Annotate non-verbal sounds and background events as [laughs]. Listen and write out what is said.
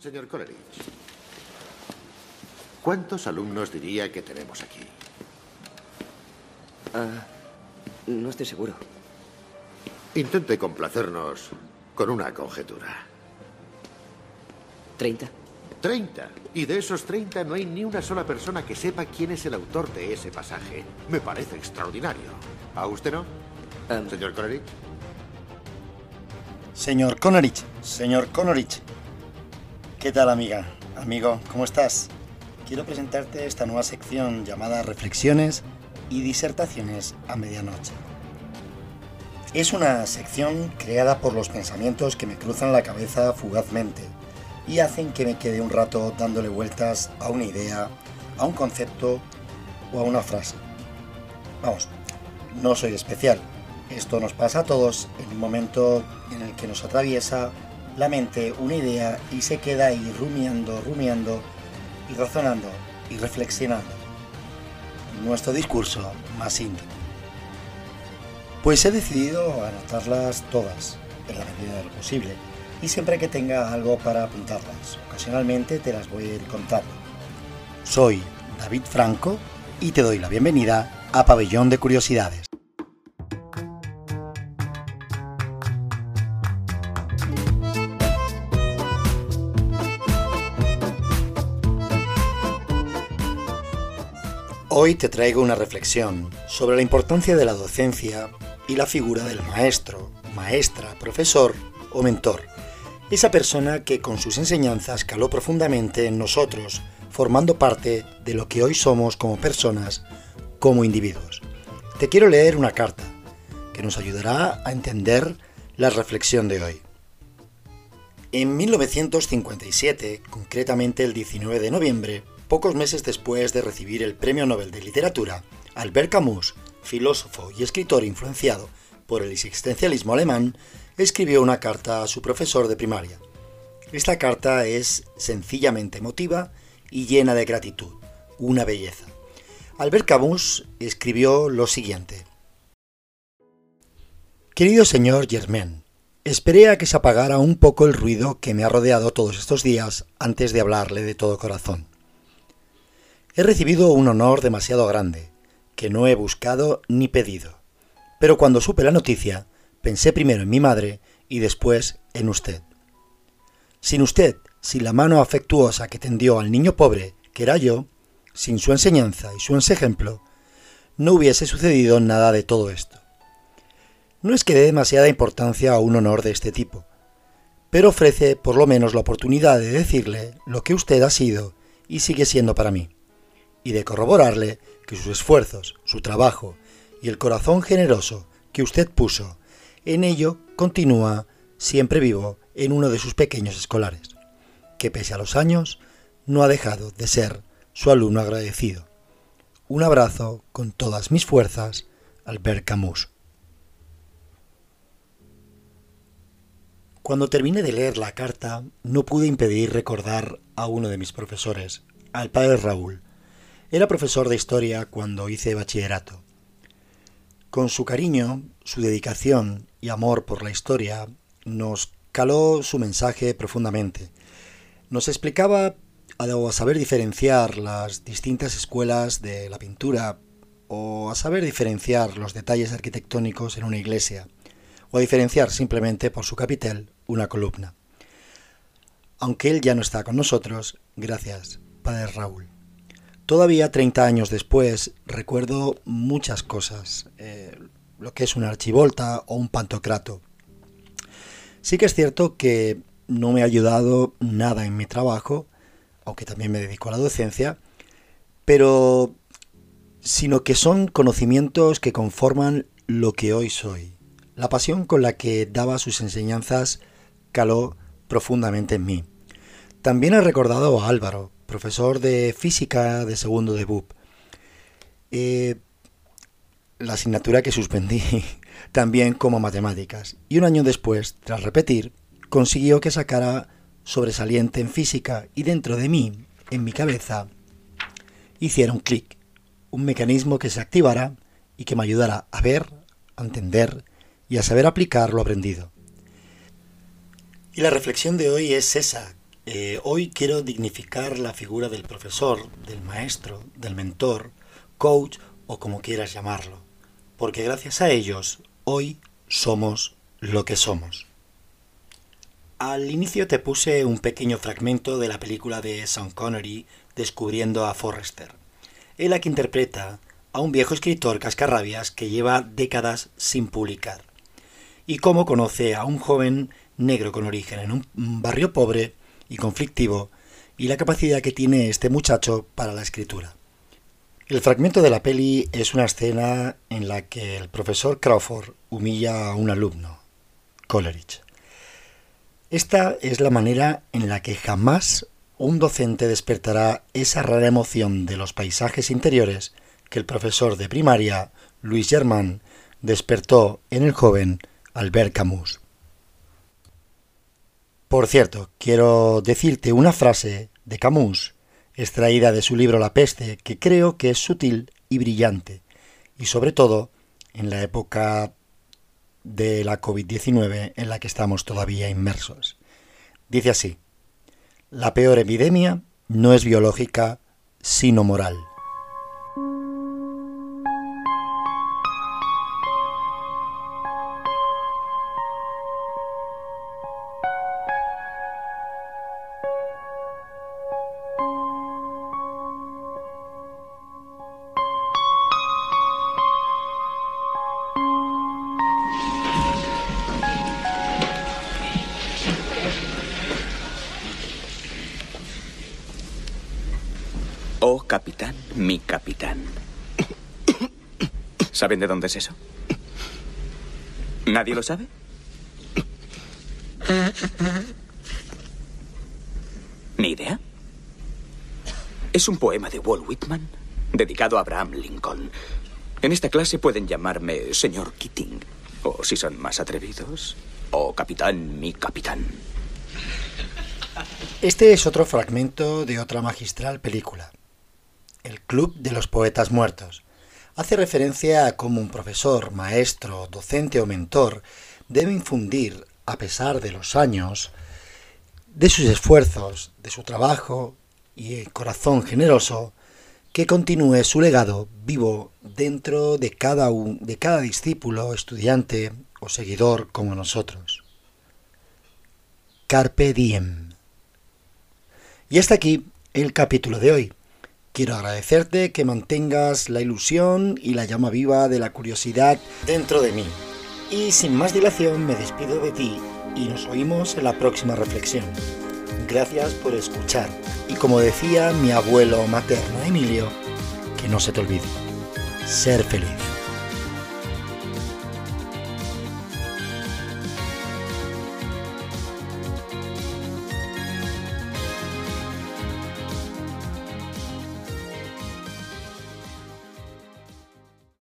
Señor Coleridge, ¿cuántos alumnos diría que tenemos aquí? Ah, no estoy seguro. Intente complacernos con una conjetura. ¿Treinta? Treinta. Y de esos treinta no hay ni una sola persona que sepa quién es el autor de ese pasaje. Me parece extraordinario. ¿A usted no? Señor Coleridge. Señor Conorich, señor Conorich. ¿Qué tal, amiga? Amigo, ¿cómo estás? Quiero presentarte esta nueva sección llamada Reflexiones y Disertaciones a Medianoche. Es una sección creada por los pensamientos que me cruzan la cabeza fugazmente y hacen que me quede un rato dándole vueltas a una idea, a un concepto o a una frase. Vamos, no soy especial. Esto nos pasa a todos en un momento en el que nos atraviesa la mente una idea y se queda ahí rumiando, rumiando y razonando y reflexionando. Nuestro discurso más íntimo. Pues he decidido anotarlas todas, en la medida de lo posible, y siempre que tenga algo para apuntarlas, ocasionalmente te las voy a ir contando. Soy David Franco y te doy la bienvenida a Pabellón de Curiosidades. Hoy te traigo una reflexión sobre la importancia de la docencia y la figura del maestro, maestra, profesor o mentor. Esa persona que con sus enseñanzas caló profundamente en nosotros, formando parte de lo que hoy somos como personas, como individuos. Te quiero leer una carta que nos ayudará a entender la reflexión de hoy. En 1957, concretamente el 19 de noviembre, pocos meses después de recibir el Premio Nobel de Literatura, Albert Camus, filósofo y escritor influenciado por el existencialismo alemán, escribió una carta a su profesor de primaria. Esta carta es sencillamente emotiva y llena de gratitud, una belleza. Albert Camus escribió lo siguiente. Querido señor Germain, esperé a que se apagara un poco el ruido que me ha rodeado todos estos días antes de hablarle de todo corazón. He recibido un honor demasiado grande, que no he buscado ni pedido. Pero cuando supe la noticia, pensé primero en mi madre y después en usted. Sin usted, sin la mano afectuosa que tendió al niño pobre, que era yo, sin su enseñanza y su ejemplo, no hubiese sucedido nada de todo esto. No es que dé demasiada importancia a un honor de este tipo, pero ofrece por lo menos la oportunidad de decirle lo que usted ha sido y sigue siendo para mí y de corroborarle que sus esfuerzos, su trabajo y el corazón generoso que usted puso en ello continúa siempre vivo en uno de sus pequeños escolares, que pese a los años no ha dejado de ser su alumno agradecido. Un abrazo con todas mis fuerzas, Albert Camus. Cuando terminé de leer la carta, no pude impedir recordar a uno de mis profesores, al padre Raúl, era profesor de historia cuando hice bachillerato. Con su cariño, su dedicación y amor por la historia, nos caló su mensaje profundamente. Nos explicaba a saber diferenciar las distintas escuelas de la pintura o a saber diferenciar los detalles arquitectónicos en una iglesia o a diferenciar simplemente por su capitel una columna. Aunque él ya no está con nosotros, gracias, Padre Raúl. Todavía 30 años después recuerdo muchas cosas, eh, lo que es una archivolta o un pantocrato. Sí que es cierto que no me ha ayudado nada en mi trabajo, aunque también me dedico a la docencia, pero sino que son conocimientos que conforman lo que hoy soy. La pasión con la que daba sus enseñanzas caló profundamente en mí. También he recordado a Álvaro, profesor de física de segundo de BUP. Eh, la asignatura que suspendí [laughs] también como matemáticas. Y un año después, tras repetir, consiguió que sacara sobresaliente en física y dentro de mí, en mi cabeza, hiciera un clic, un mecanismo que se activara y que me ayudara a ver, a entender y a saber aplicar lo aprendido. Y la reflexión de hoy es esa, eh, hoy quiero dignificar la figura del profesor, del maestro, del mentor, coach o como quieras llamarlo, porque gracias a ellos hoy somos lo que somos. Al inicio te puse un pequeño fragmento de la película de Sean Connery descubriendo a Forrester. Él aquí interpreta a un viejo escritor cascarrabias que lleva décadas sin publicar y cómo conoce a un joven negro con origen en un barrio pobre y conflictivo y la capacidad que tiene este muchacho para la escritura. El fragmento de la peli es una escena en la que el profesor Crawford humilla a un alumno, Coleridge. Esta es la manera en la que jamás un docente despertará esa rara emoción de los paisajes interiores que el profesor de primaria, Luis Germán, despertó en el joven Albert Camus. Por cierto, quiero decirte una frase de Camus, extraída de su libro La peste, que creo que es sutil y brillante, y sobre todo en la época de la COVID-19 en la que estamos todavía inmersos. Dice así, la peor epidemia no es biológica, sino moral. Oh, capitán, mi capitán. ¿Saben de dónde es eso? ¿Nadie lo sabe? ¿Ni idea? Es un poema de Walt Whitman dedicado a Abraham Lincoln. En esta clase pueden llamarme señor Keating. O si son más atrevidos, o capitán, mi capitán. Este es otro fragmento de otra magistral película. El Club de los Poetas Muertos. Hace referencia a cómo un profesor, maestro, docente o mentor debe infundir, a pesar de los años, de sus esfuerzos, de su trabajo y el corazón generoso, que continúe su legado vivo dentro de cada, un, de cada discípulo, estudiante o seguidor como nosotros. Carpe diem. Y hasta aquí el capítulo de hoy. Quiero agradecerte que mantengas la ilusión y la llama viva de la curiosidad dentro de mí. Y sin más dilación me despido de ti y nos oímos en la próxima reflexión. Gracias por escuchar y como decía mi abuelo materno Emilio, que no se te olvide, ser feliz.